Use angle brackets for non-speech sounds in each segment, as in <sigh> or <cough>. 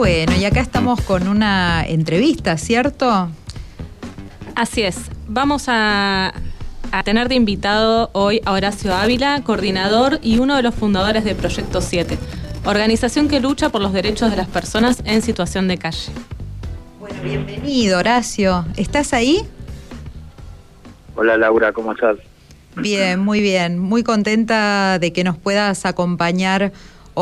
Bueno, y acá estamos con una entrevista, ¿cierto? Así es. Vamos a, tener de invitado hoy a Horacio Ávila, coordinador y uno de los fundadores de Proyecto 7, organización que lucha por los derechos de las personas en situación de calle. Bueno, bienvenido, Horacio. ¿Estás ahí? Hola, Laura, ¿cómo estás? Bien, muy bien. Muy contenta de que nos puedas acompañar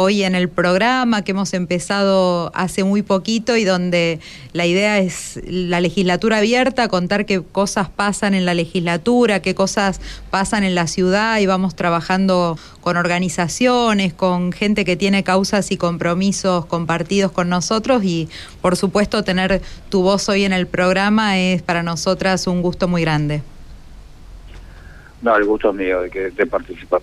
hoy en el programa que hemos empezado hace muy poquito y donde la idea es la legislatura abierta, contar qué cosas pasan en la legislatura, qué cosas pasan en la ciudad y vamos trabajando con organizaciones, con gente que tiene causas y compromisos compartidos con nosotros y por supuesto tener tu voz hoy en el programa es para nosotras un gusto muy grande. No, el gusto es mío de, que, de participar.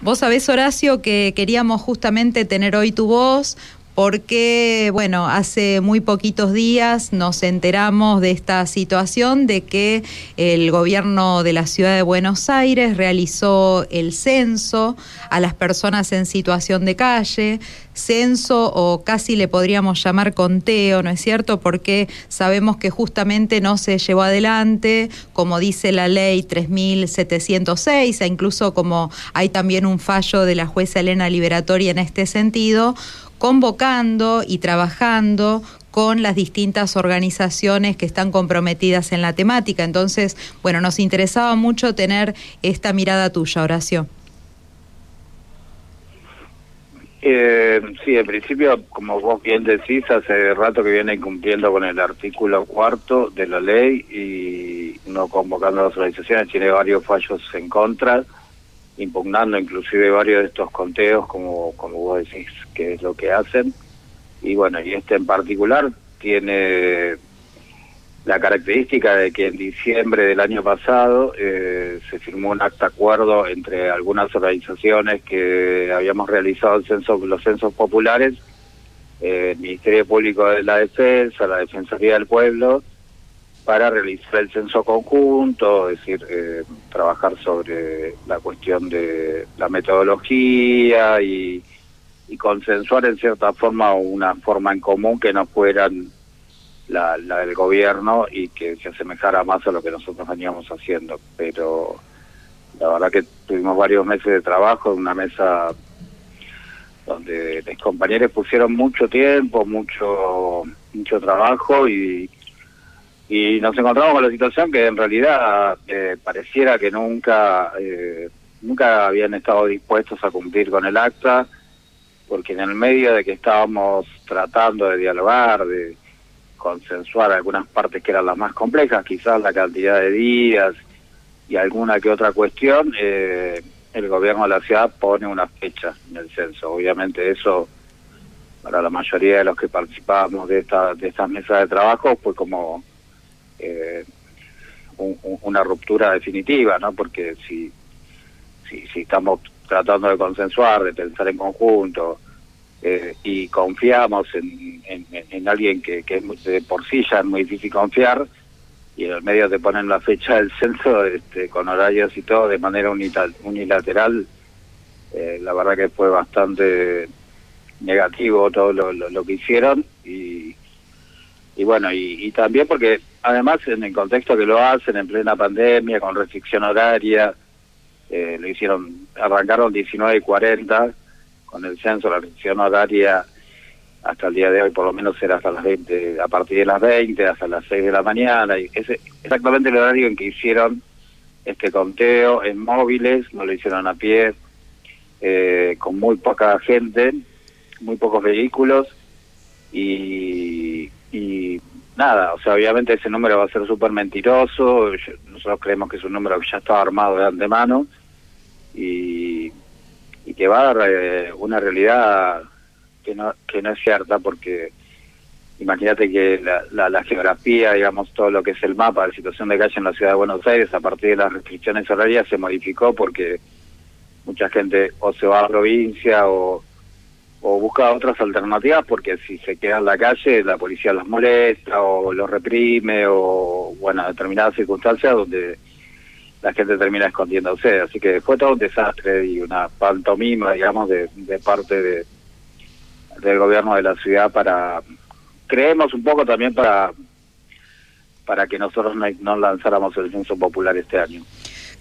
Vos sabés, Horacio, que queríamos justamente tener hoy tu voz porque, bueno, hace muy poquitos días nos enteramos de esta situación de que el gobierno de la ciudad de Buenos Aires realizó el censo a las personas en situación de calle, censo o casi le podríamos llamar conteo, ¿no es cierto? Porque sabemos que justamente no se llevó adelante, como dice la ley 3706, e incluso como hay también un fallo de la jueza Elena Liberatoria en este sentido, convocando y trabajando con las distintas organizaciones que están comprometidas en la temática. Entonces, bueno, nos interesaba mucho tener esta mirada tuya, Horacio. Eh, sí, en principio, como vos bien decís, hace rato que viene cumpliendo con el artículo cuarto de la ley y no convocando a las organizaciones, tiene varios fallos en contra impugnando inclusive varios de estos conteos, como, como vos decís, que es lo que hacen. Y bueno, y este en particular tiene la característica de que en diciembre del año pasado eh, se firmó un acta acuerdo entre algunas organizaciones que habíamos realizado el censo, los censos populares, eh, el Ministerio Público de la Defensa, la Defensoría del Pueblo, para realizar el censo conjunto, es decir, eh, trabajar sobre la cuestión de la metodología y, consensuar en cierta forma una forma en común que no fueran la, del gobierno y que se asemejara más a lo que nosotros veníamos haciendo. Pero la verdad que tuvimos varios meses de trabajo en una mesa donde los compañeros pusieron mucho tiempo, mucho mucho trabajo y y nos encontramos con la situación que en realidad eh, pareciera que nunca eh, nunca habían estado dispuestos a cumplir con el acta porque en el medio de que estábamos tratando de dialogar de consensuar algunas partes que eran las más complejas quizás la cantidad de días y alguna que otra cuestión eh, el gobierno de la ciudad pone una fecha en el censo. Obviamente eso para la mayoría de los que participábamos de esta de estas mesas de trabajo fue como eh, una ruptura definitiva, ¿no? Porque si, si, si estamos tratando de consensuar, de pensar en conjunto, eh, y confiamos en, en, alguien que, que de por sí ya es muy difícil confiar, y en el medio te ponen la fecha del censo este, con horarios y todo de manera unilateral, eh, la verdad que fue bastante negativo todo lo, lo, que hicieron y, y bueno, y, y también porque además en el contexto que lo hacen en plena pandemia, con restricción horaria, eh, lo hicieron, arrancaron 19 y 40 con el censo, la restricción horaria hasta el día de hoy por lo menos era hasta las 20, a partir de las 20 hasta las 6 de la mañana, y ese exactamente el horario en que hicieron este conteo en móviles, no lo hicieron a pie, eh, con muy poca gente, muy pocos vehículos, y, y nada, o sea, obviamente ese número va a ser súper mentiroso, nosotros creemos que es un número que ya estaba armado de antemano y, y que va a dar eh, una realidad que no, que no es cierta porque imagínate que la, la, geografía, digamos, todo lo que es el mapa de situación de calle en la ciudad de Buenos Aires a partir de las restricciones horarias se modificó porque mucha gente o se va a la provincia o o busca otras alternativas porque si se queda en la calle la policía los molesta o los reprime o bueno determinadas circunstancias donde la gente termina escondiéndose así que fue todo un desastre y una pantomima digamos de, parte de del gobierno de la ciudad para creemos un poco también para para que nosotros no, lanzáramos el censo popular este año.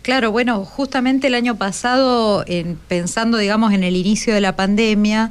Claro, bueno, justamente el año pasado, en, pensando, digamos, en el inicio de la pandemia,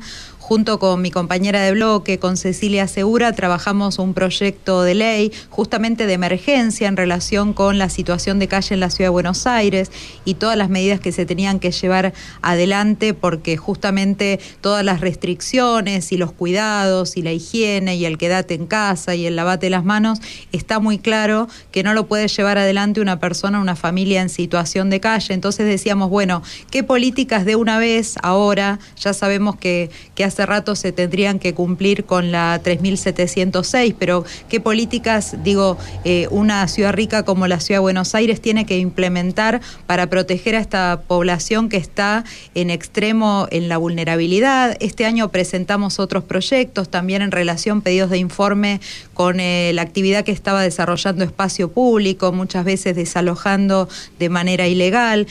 junto con mi compañera de bloque, con Cecilia Segura, trabajamos un proyecto de ley justamente de emergencia en relación con la situación de calle en la ciudad de Buenos Aires y todas las medidas que se tenían que llevar adelante porque justamente todas las restricciones y los cuidados y la higiene y el quedate en casa y el lavate las manos, está muy claro que no lo puede llevar adelante una persona, una familia en situación de calle. Entonces decíamos, bueno, ¿qué políticas de una vez ahora? Ya sabemos que, que hace rato se tendrían que cumplir con la 3706, pero ¿qué políticas, digo, eh, una ciudad rica como la ciudad de Buenos Aires tiene que implementar para proteger a esta población que está en extremo en la vulnerabilidad? Este año presentamos otros proyectos también en relación, pedidos de informe con eh, la actividad que estaba desarrollando espacio público, muchas veces desalojando de manera ilegal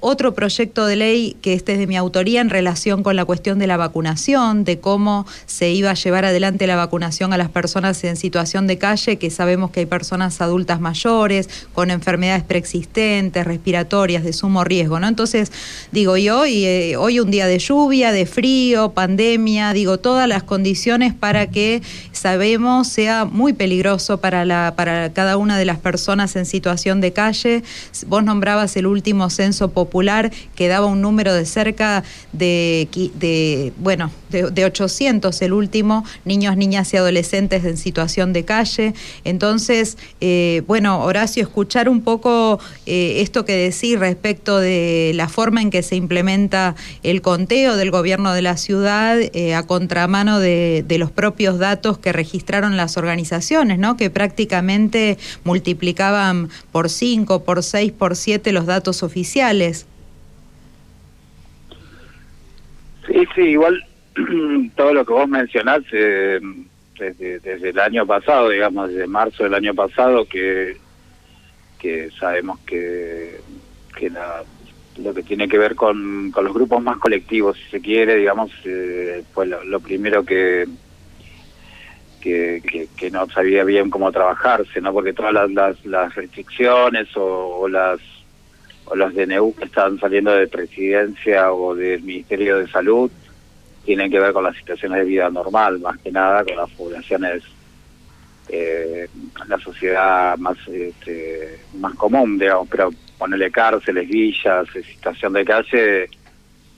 otro proyecto de ley que este es de mi autoría en relación con la cuestión de la vacunación, de cómo se iba a llevar adelante la vacunación a las personas en situación de calle, que sabemos que hay personas adultas mayores con enfermedades preexistentes, respiratorias, de sumo riesgo, ¿no? Entonces, digo, y hoy, eh, hoy un día de lluvia, de frío, pandemia, digo, todas las condiciones para que sabemos sea muy peligroso para, la, para cada una de las personas en situación de calle. Vos nombrabas el último censo popular Popular que daba un número de cerca de, de bueno, de, 800 el último, niños, niñas y adolescentes en situación de calle. Entonces, eh, bueno, Horacio, escuchar un poco eh, esto que decís respecto de la forma en que se implementa el conteo del gobierno de la ciudad eh, a contramano de, de, los propios datos que registraron las organizaciones, ¿no? que prácticamente multiplicaban por 5, por 6, por 7 los datos oficiales. Sí, sí, igual <clears throat> todo lo que vos mencionás eh, desde, el año pasado, digamos, desde marzo del año pasado, que, que sabemos que, que lo que tiene que ver con, con los grupos más colectivos, si se quiere, digamos, eh, fue lo, primero que, que, que, no sabía bien cómo trabajarse, ¿no? Porque todas las, las, restricciones o, o las o los DNU que están saliendo de presidencia o del Ministerio de Salud tienen que ver con las situaciones de vida normal, más que nada con las poblaciones, eh, la sociedad más este, más común, digamos, pero ponerle cárceles, villas, situación de calle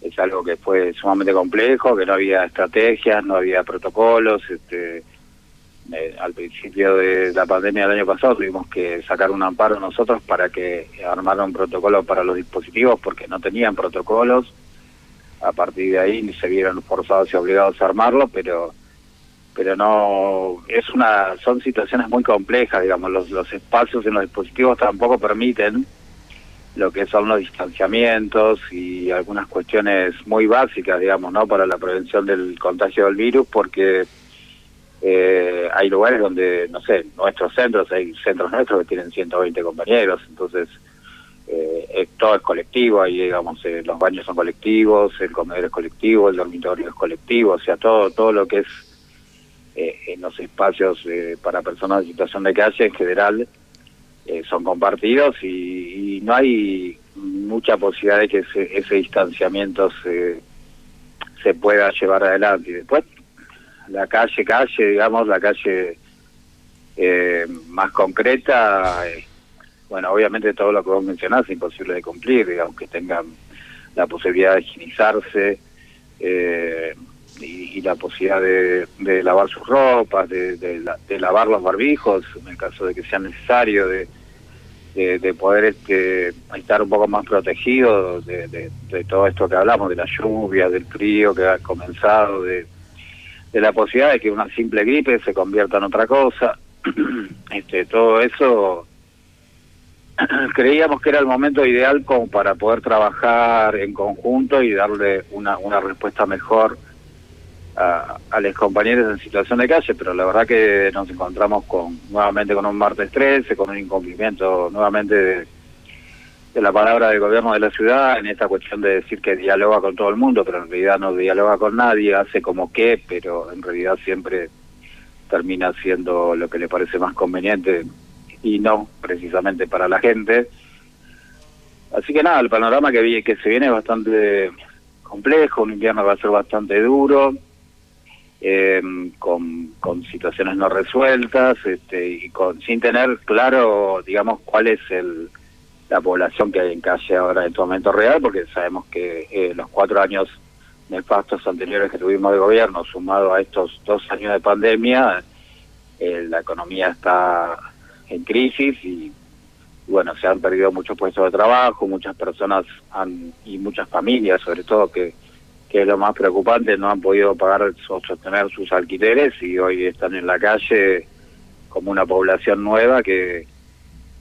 es algo que fue sumamente complejo, que no había estrategias, no había protocolos, este, eh, al principio de la pandemia del año pasado tuvimos que sacar un amparo nosotros para que armaran un protocolo para los dispositivos porque no tenían protocolos. A partir de ahí se vieron forzados y obligados a armarlo, pero pero no es una son situaciones muy complejas, digamos, los, los espacios en los dispositivos tampoco permiten lo que son los distanciamientos y algunas cuestiones muy básicas, digamos, ¿no? para la prevención del contagio del virus porque eh, hay lugares donde, no sé, nuestros centros, hay centros nuestros que tienen 120 compañeros, entonces eh, todo es colectivo, ahí digamos, eh, los baños son colectivos, el comedor es colectivo, el dormitorio es colectivo, o sea, todo, todo lo que es eh, en los espacios para personas en situación de calle en general son compartidos y, no hay mucha posibilidad de que ese, ese distanciamiento se, se pueda llevar adelante. Y después la calle, calle, digamos, la calle eh, más concreta, eh, bueno, obviamente todo lo que vos mencionás es imposible de cumplir, digamos, que tengan la posibilidad de higienizarse eh, y, la posibilidad de, lavar sus ropas, de, lavar los barbijos, en el caso de que sea necesario, de, de, poder este, estar un poco más protegido de, todo esto que hablamos, de la lluvia, del frío que ha comenzado, de de la posibilidad de que una simple gripe se convierta en otra cosa. <clears throat> este, todo eso <clears throat> creíamos que era el momento ideal como para poder trabajar en conjunto y darle una, una respuesta mejor a, a los compañeros en situación de calle, pero la verdad que nos encontramos con nuevamente con un martes 13, con un incumplimiento nuevamente de la palabra del gobierno de la ciudad en esta cuestión de decir que dialoga con todo el mundo, pero en realidad no dialoga con nadie, hace como que, pero en realidad siempre termina haciendo lo que le parece más conveniente y no precisamente para la gente. Así que nada, el panorama que, que se viene es bastante complejo, un invierno va a ser bastante duro, eh, con, con situaciones no resueltas este, y con sin tener claro, digamos, cuál es el la población que hay en calle ahora en este momento real, porque sabemos que eh, los cuatro años nefastos anteriores que tuvimos de gobierno, sumado a estos dos años de pandemia, eh, la economía está en crisis y bueno, se han perdido muchos puestos de trabajo, muchas personas han, y muchas familias, sobre todo, que, que es lo más preocupante, no han podido pagar o sostener sus alquileres y hoy están en la calle como una población nueva que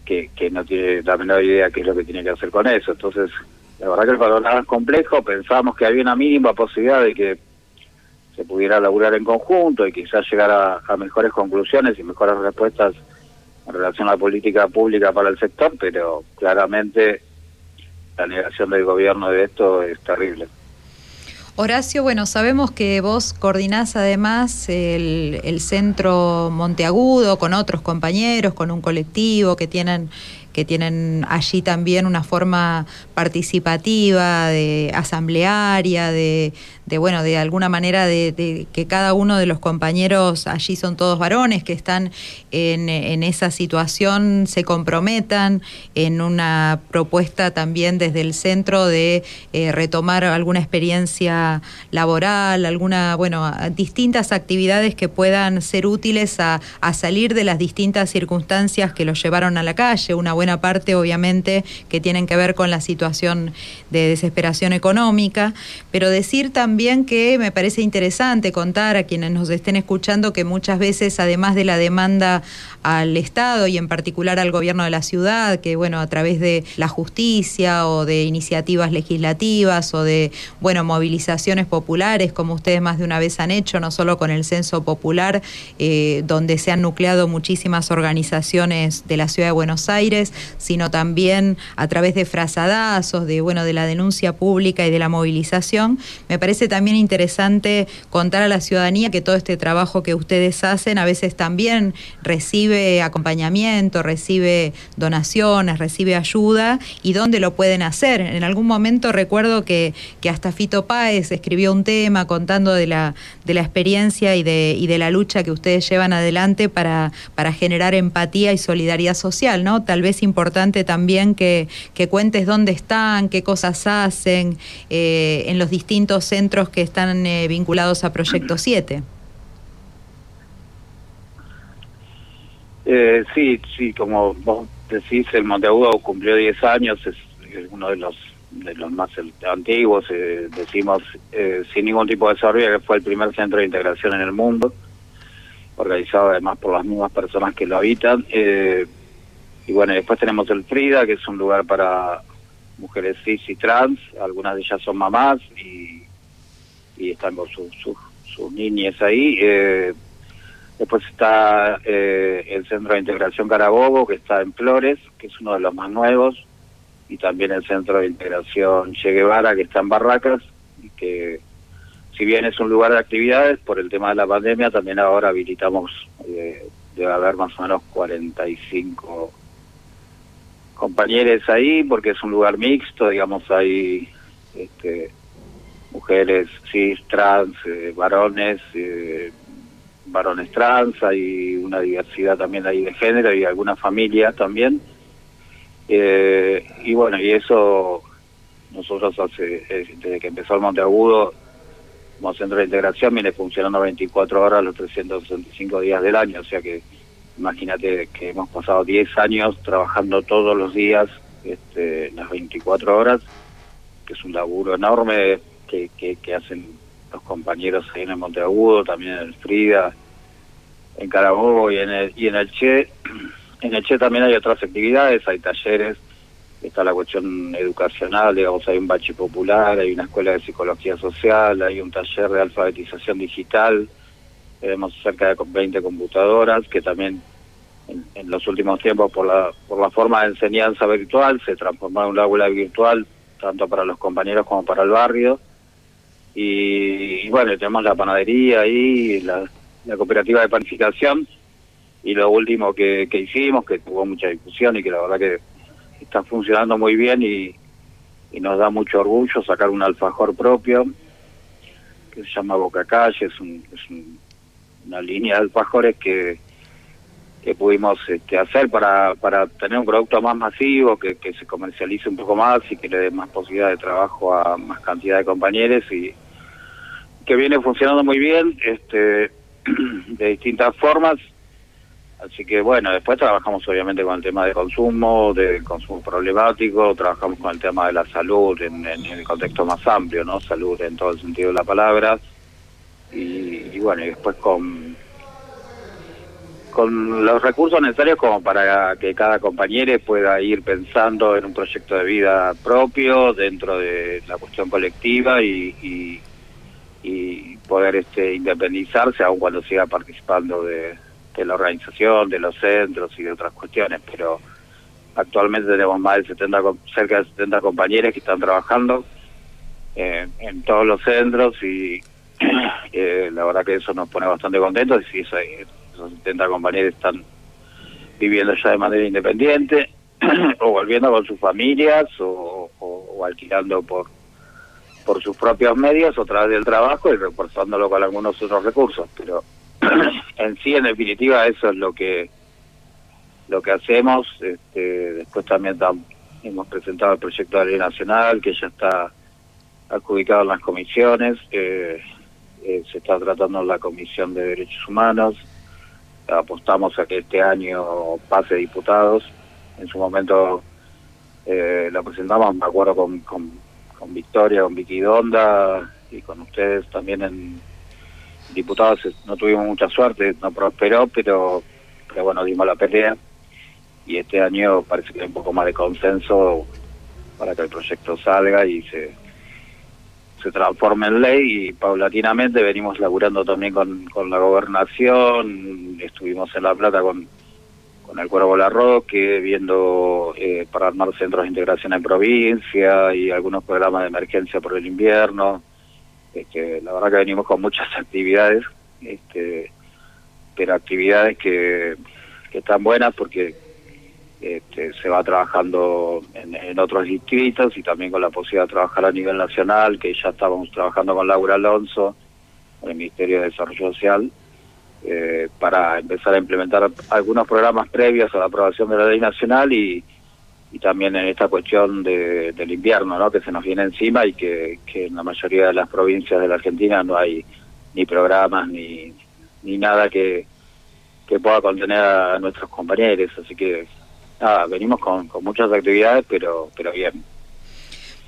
que, no tiene la menor idea qué es lo que tiene que hacer con eso. Entonces, la verdad que el panorama es complejo, pensamos que había una mínima posibilidad de que se pudiera laburar en conjunto y quizás llegar a, mejores conclusiones y mejores respuestas en relación a la política pública para el sector, pero claramente la negación del gobierno de esto es terrible. Horacio, bueno, sabemos que vos coordinás además el, el, centro Monteagudo con otros compañeros, con un colectivo que tienen que tienen allí también una forma participativa, de asamblearia, de, de bueno, de alguna manera de, que cada uno de los compañeros allí son todos varones que están en, esa situación, se comprometan en una propuesta también desde el centro de eh, retomar alguna experiencia laboral, alguna, bueno, distintas actividades que puedan ser útiles a salir de las distintas circunstancias que los llevaron a la calle, una buena parte obviamente que tienen que ver con la situación de desesperación económica, pero decir también que me parece interesante contar a quienes nos estén escuchando que muchas veces además de la demanda al Estado y en particular al gobierno de la ciudad, que bueno, a través de la justicia o de iniciativas legislativas o de, bueno, movilizaciones populares, como ustedes más de una vez han hecho, no solo con el censo popular, eh, donde se han nucleado muchísimas organizaciones de la ciudad de Buenos Aires, sino también a través de frazadazos, de, bueno, de la denuncia pública y de la movilización. Me parece también interesante contar a la ciudadanía que todo este trabajo que ustedes hacen a veces también recibe acompañamiento, recibe donaciones, recibe ayuda y dónde lo pueden hacer. En algún momento recuerdo que, que hasta Fito Páez escribió un tema contando de la, de la experiencia y de, y de la lucha que ustedes llevan adelante para, para generar empatía y solidaridad social, ¿no? Tal vez importante también que, que cuentes dónde están, qué cosas hacen eh, en los distintos centros que están eh, vinculados a Proyecto 7. Eh, sí, sí, como vos decís, el Monteagudo cumplió 10 años, es uno de los de los más antiguos, decimos sin ningún tipo de desarrollo, que fue el primer centro de integración en el mundo, organizado además por las mismas personas que lo habitan. Eh, y bueno, después tenemos el Frida, que es un lugar para mujeres cis y trans, algunas de ellas son mamás y, y están sus, sus, niñas ahí. Eh, después está eh, el Centro de Integración Carabobo, que está en Flores, que es uno de los más nuevos, y también el Centro de Integración Che Guevara, que está en Barracas, y que si bien es un lugar de actividades, por el tema de la pandemia, también ahora habilitamos, eh, debe haber más o menos 45 compañeros ahí porque es un lugar mixto, digamos, hay este, mujeres cis, trans, eh, varones, eh, varones trans, hay una diversidad también ahí de género y alguna familia también. Eh, y bueno, y eso nosotros hace, desde que empezó el Monteagudo, como centro de integración, viene funcionando 24 horas los 365 días del año, o sea que Imagínate que hemos pasado 10 años trabajando todos los días, este, las 24 horas, que es un laburo enorme que, hacen los compañeros ahí en el Monteagudo, también en el Frida, en Carabobo y en el, y en el Che. <clears throat> En el Che también hay otras actividades, hay talleres, está la cuestión educacional, digamos, hay un bache popular, hay una escuela de psicología social, hay un taller de alfabetización digital, tenemos cerca de 20 computadoras que también en, los últimos tiempos por la, por la forma de enseñanza virtual, se transformó en un aula virtual tanto para los compañeros como para el barrio. Y, bueno, tenemos la panadería ahí, la, la cooperativa de panificación. Y lo último que, que hicimos, que tuvo mucha discusión y que la verdad que está funcionando muy bien y, y nos da mucho orgullo sacar un alfajor propio que se llama Boca Calle, es, un, es una línea de alfajores que, que pudimos este, hacer para, para tener un producto más masivo, que, que se comercialice un poco más y que le dé más posibilidad de trabajo a más cantidad de compañeros y que viene funcionando muy bien este <clears throat> de distintas formas Así que bueno, después trabajamos obviamente con el tema de consumo, de consumo problemático, trabajamos con el tema de la salud en, el contexto más amplio, ¿no? Salud en todo el sentido de la palabra. Y, bueno, y después con, con los recursos necesarios como para que cada compañero pueda ir pensando en un proyecto de vida propio dentro de la cuestión colectiva y, y poder este independizarse aun cuando siga participando de la organización, de los centros y de otras cuestiones, pero actualmente tenemos más de 70, cerca de 70 compañeros que están trabajando eh, en todos los centros y <clears throat> eh, la verdad que eso nos pone bastante contentos y esos, esos 70 compañeros están viviendo ya de manera independiente <clears throat> o volviendo con sus familias o, alquilando por por sus propios medios o través del trabajo y reforzándolo con algunos otros recursos, pero <clears throat> en sí, en definitiva, eso es lo que lo que hacemos. Este, después también hemos presentado el proyecto de ley nacional, que ya está adjudicado en las comisiones. Eh, eh, se está tratando en la Comisión de Derechos Humanos. Apostamos a que este año pase diputados. En su momento eh, lo presentamos, me acuerdo, con, con, con Victoria, con Vicky Donda y con ustedes también en diputados no tuvimos mucha suerte, no prosperó, pero, pero bueno, dimos la pelea y este año parece que hay un poco más de consenso para que el proyecto salga y se, se transforme en ley y paulatinamente venimos laburando también con, con la gobernación, estuvimos en La Plata con, con el Cuervo Larroque, viendo eh, para armar centros de integración en provincia y algunos programas de emergencia por el invierno, este, la verdad que venimos con muchas <laughs> actividades, este, pero actividades que, están buenas porque este, se va trabajando en, otros distritos y también con la posibilidad de trabajar a nivel nacional, que ya estábamos trabajando con Laura Alonso, con el Ministerio de Desarrollo Social, eh, para empezar a implementar algunos programas previos a la aprobación de la ley nacional y, y también en esta cuestión de, del invierno, ¿no? que se nos viene encima y que, que, en la mayoría de las provincias de la Argentina no hay ni programas ni, ni nada que, que pueda contener a nuestros compañeros. Así que nada, venimos con, con muchas actividades, pero, pero bien.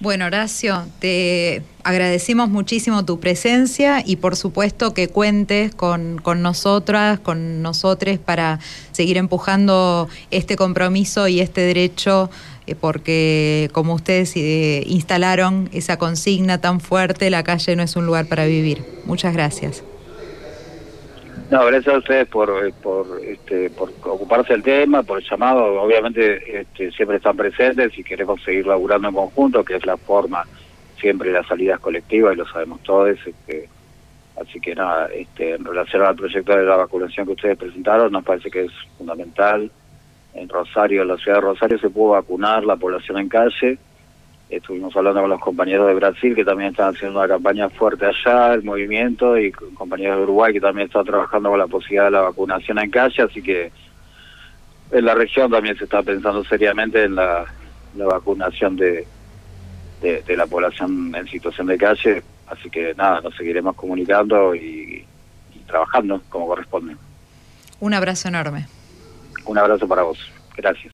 Bueno, Horacio, te agradecemos muchísimo tu presencia y por supuesto que cuentes con, con nosotras, con nosotros para seguir empujando este compromiso y este derecho, eh, porque como ustedes eh, instalaron esa consigna tan fuerte, la calle no es un lugar para vivir. Muchas gracias. No, gracias a ustedes por, eh, por, este, por ocuparse del tema, por el llamado. Obviamente este, siempre están presentes y queremos seguir laburando en conjunto, que es la forma siempre las salidas colectivas y lo sabemos todos. Este, así que nada, este, en relación al proyecto de la vacunación que ustedes presentaron, nos parece que es fundamental. En Rosario, en la ciudad de Rosario, se pudo vacunar la población en calle Estuvimos hablando con los compañeros de Brasil que también están haciendo una campaña fuerte allá, el movimiento, y compañeros de Uruguay que también están trabajando con la posibilidad de la vacunación en calle, así que en la región también se está pensando seriamente en la, vacunación de, de, la población en situación de calle, así que nada, nos seguiremos comunicando y trabajando como corresponde. Un abrazo enorme. Un abrazo para vos. Gracias.